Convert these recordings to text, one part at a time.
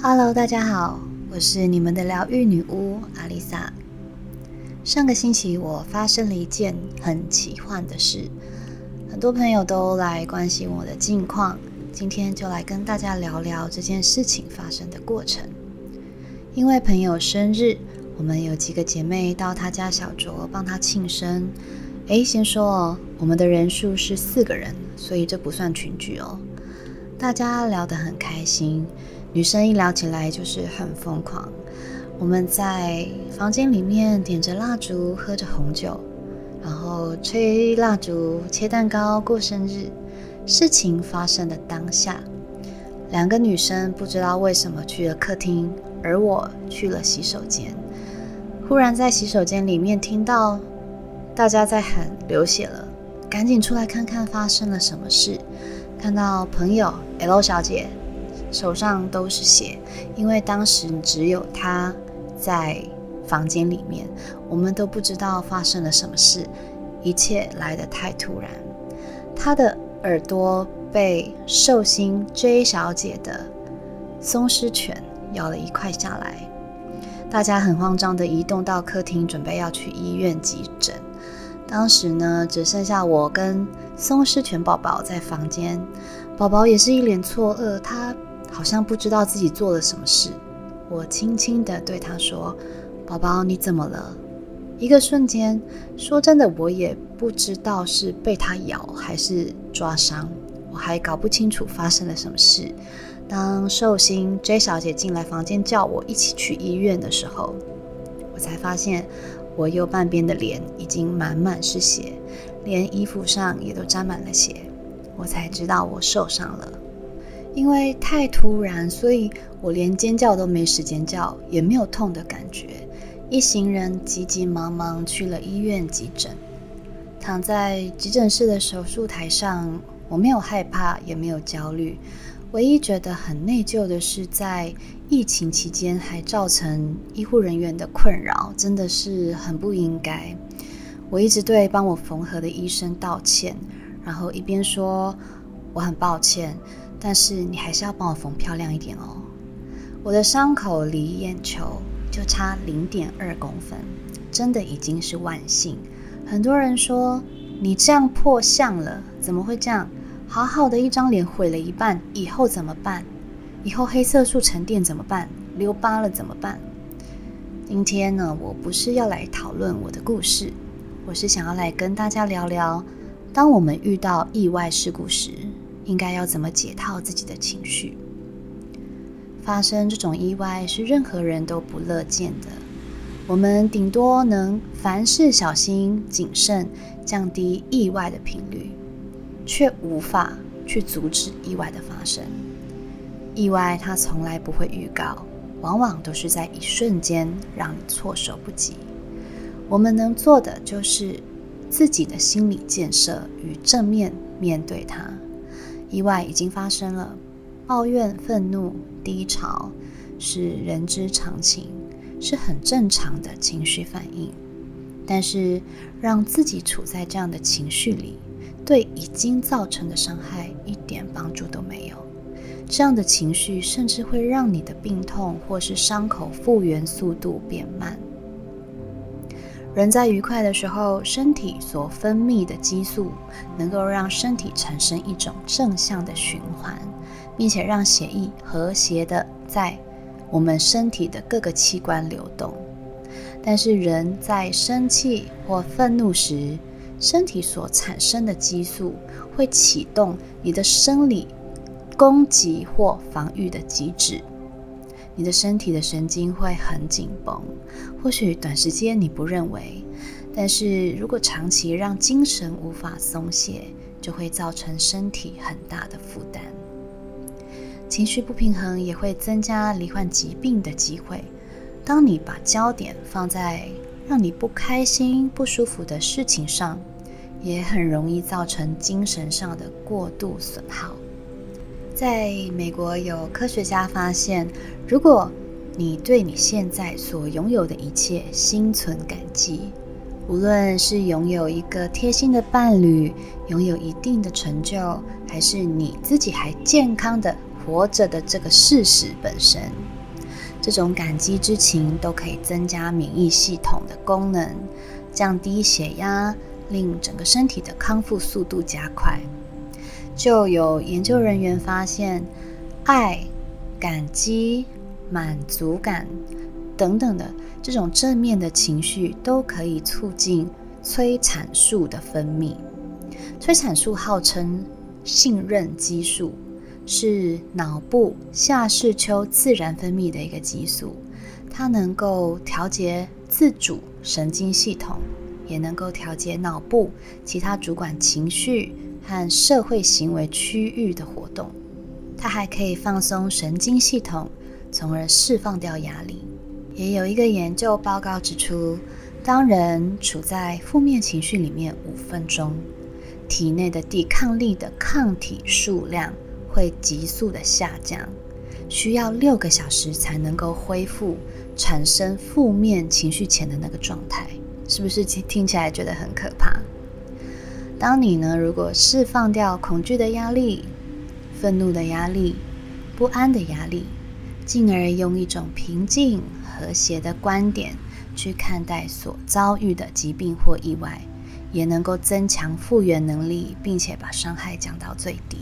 Hello，大家好，我是你们的疗愈女巫阿丽萨。上个星期我发生了一件很奇幻的事，很多朋友都来关心我的近况，今天就来跟大家聊聊这件事情发生的过程。因为朋友生日，我们有几个姐妹到她家小酌帮她庆生。诶，先说哦，我们的人数是四个人，所以这不算群聚哦。大家聊得很开心。女生一聊起来就是很疯狂。我们在房间里面点着蜡烛，喝着红酒，然后吹蜡烛、切蛋糕、过生日。事情发生的当下，两个女生不知道为什么去了客厅，而我去了洗手间。忽然在洗手间里面听到大家在喊流血了，赶紧出来看看发生了什么事。看到朋友 L 小姐。手上都是血，因为当时只有他在房间里面，我们都不知道发生了什么事，一切来得太突然。他的耳朵被寿星 J 小姐的松狮犬咬了一块下来，大家很慌张的移动到客厅，准备要去医院急诊。当时呢，只剩下我跟松狮犬宝宝在房间，宝宝也是一脸错愕，他。好像不知道自己做了什么事，我轻轻地对他说：“宝宝，你怎么了？”一个瞬间，说真的，我也不知道是被他咬还是抓伤，我还搞不清楚发生了什么事。当寿星 J 小姐进来房间叫我一起去医院的时候，我才发现我右半边的脸已经满满是血，连衣服上也都沾满了血，我才知道我受伤了。因为太突然，所以我连尖叫都没时间叫，也没有痛的感觉。一行人急急忙忙去了医院急诊。躺在急诊室的手术台上，我没有害怕，也没有焦虑。唯一觉得很内疚的是，在疫情期间还造成医护人员的困扰，真的是很不应该。我一直对帮我缝合的医生道歉，然后一边说我很抱歉。但是你还是要帮我缝漂亮一点哦。我的伤口离眼球就差零点二公分，真的已经是万幸。很多人说你这样破相了，怎么会这样？好好的一张脸毁了一半，以后怎么办？以后黑色素沉淀怎么办？留疤了怎么办？今天呢，我不是要来讨论我的故事，我是想要来跟大家聊聊，当我们遇到意外事故时。应该要怎么解套自己的情绪？发生这种意外是任何人都不乐见的。我们顶多能凡事小心谨慎，降低意外的频率，却无法去阻止意外的发生。意外它从来不会预告，往往都是在一瞬间让你措手不及。我们能做的就是自己的心理建设与正面面对它。意外已经发生了，抱怨、愤怒、低潮是人之常情，是很正常的情绪反应。但是，让自己处在这样的情绪里，对已经造成的伤害一点帮助都没有。这样的情绪甚至会让你的病痛或是伤口复原速度变慢。人在愉快的时候，身体所分泌的激素能够让身体产生一种正向的循环，并且让血液和谐的在我们身体的各个器官流动。但是人在生气或愤怒时，身体所产生的激素会启动你的生理攻击或防御的机制。你的身体的神经会很紧绷，或许短时间你不认为，但是如果长期让精神无法松懈，就会造成身体很大的负担。情绪不平衡也会增加罹患疾病的机会。当你把焦点放在让你不开心、不舒服的事情上，也很容易造成精神上的过度损耗。在美国，有科学家发现，如果你对你现在所拥有的一切心存感激，无论是拥有一个贴心的伴侣，拥有一定的成就，还是你自己还健康的活着的这个事实本身。这种感激之情都可以增加免疫系统的功能，降低血压，令整个身体的康复速度加快。就有研究人员发现，爱、感激、满足感等等的这种正面的情绪，都可以促进催产素的分泌。催产素号称信任激素。是脑部下视丘自然分泌的一个激素，它能够调节自主神经系统，也能够调节脑部其他主管情绪和社会行为区域的活动。它还可以放松神经系统，从而释放掉压力。也有一个研究报告指出，当人处在负面情绪里面五分钟，体内的抵抗力的抗体数量。会急速的下降，需要六个小时才能够恢复产生负面情绪前的那个状态，是不是听听起来觉得很可怕？当你呢，如果释放掉恐惧的压力、愤怒的压力、不安的压力，进而用一种平静和谐的观点去看待所遭遇的疾病或意外，也能够增强复原能力，并且把伤害降到最低。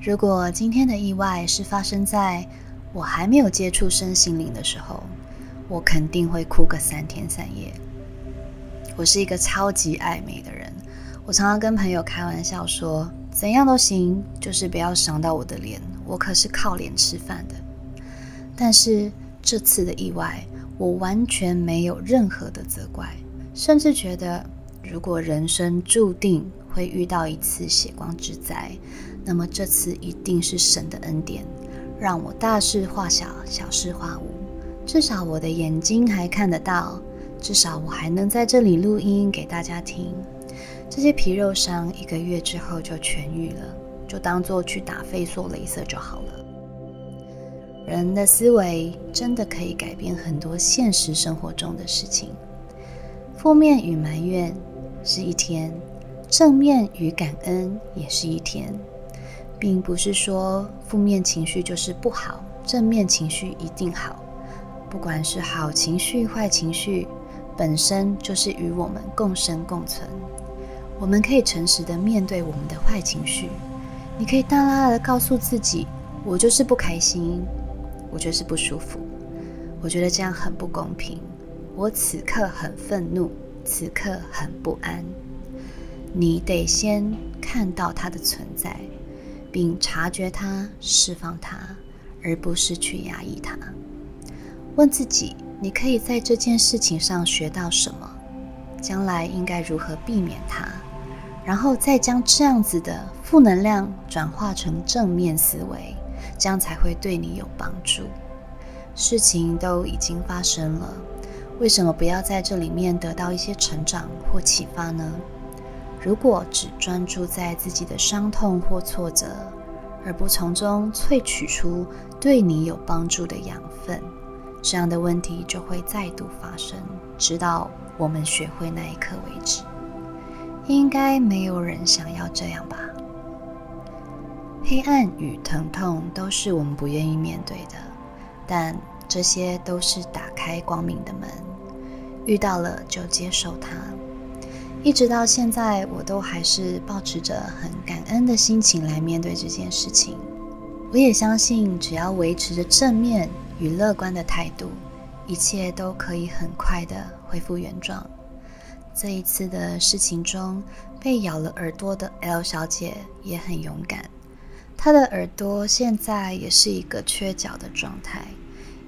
如果今天的意外是发生在我还没有接触身心灵的时候，我肯定会哭个三天三夜。我是一个超级爱美的人，我常常跟朋友开玩笑说，怎样都行，就是不要伤到我的脸，我可是靠脸吃饭的。但是这次的意外，我完全没有任何的责怪，甚至觉得，如果人生注定会遇到一次血光之灾。那么这次一定是神的恩典，让我大事化小，小事化无。至少我的眼睛还看得到，至少我还能在这里录音给大家听。这些皮肉伤一个月之后就痊愈了，就当做去打肺缩镭射就好了。人的思维真的可以改变很多现实生活中的事情。负面与埋怨是一天，正面与感恩也是一天。并不是说负面情绪就是不好，正面情绪一定好。不管是好情绪、坏情绪，本身就是与我们共生共存。我们可以诚实的面对我们的坏情绪。你可以大大的告诉自己：“我就是不开心，我就是不舒服，我觉得这样很不公平，我此刻很愤怒，此刻很不安。”你得先看到它的存在。并察觉它，释放它，而不是去压抑它。问自己：你可以在这件事情上学到什么？将来应该如何避免它？然后再将这样子的负能量转化成正面思维，这样才会对你有帮助。事情都已经发生了，为什么不要在这里面得到一些成长或启发呢？如果只专注在自己的伤痛或挫折，而不从中萃取出对你有帮助的养分，这样的问题就会再度发生，直到我们学会那一刻为止。应该没有人想要这样吧？黑暗与疼痛都是我们不愿意面对的，但这些都是打开光明的门，遇到了就接受它。一直到现在，我都还是保持着很感恩的心情来面对这件事情。我也相信，只要维持着正面与乐观的态度，一切都可以很快的恢复原状。这一次的事情中，被咬了耳朵的 L 小姐也很勇敢，她的耳朵现在也是一个缺角的状态，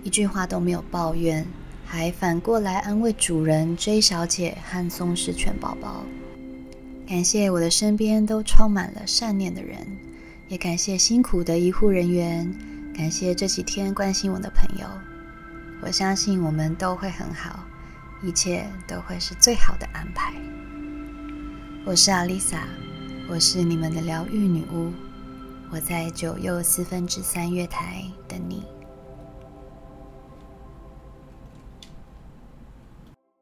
一句话都没有抱怨。还反过来安慰主人 J 小姐和松狮犬宝宝。感谢我的身边都充满了善念的人，也感谢辛苦的医护人员，感谢这几天关心我的朋友。我相信我们都会很好，一切都会是最好的安排。我是阿丽萨，我是你们的疗愈女巫，我在九又四分之三月台等你。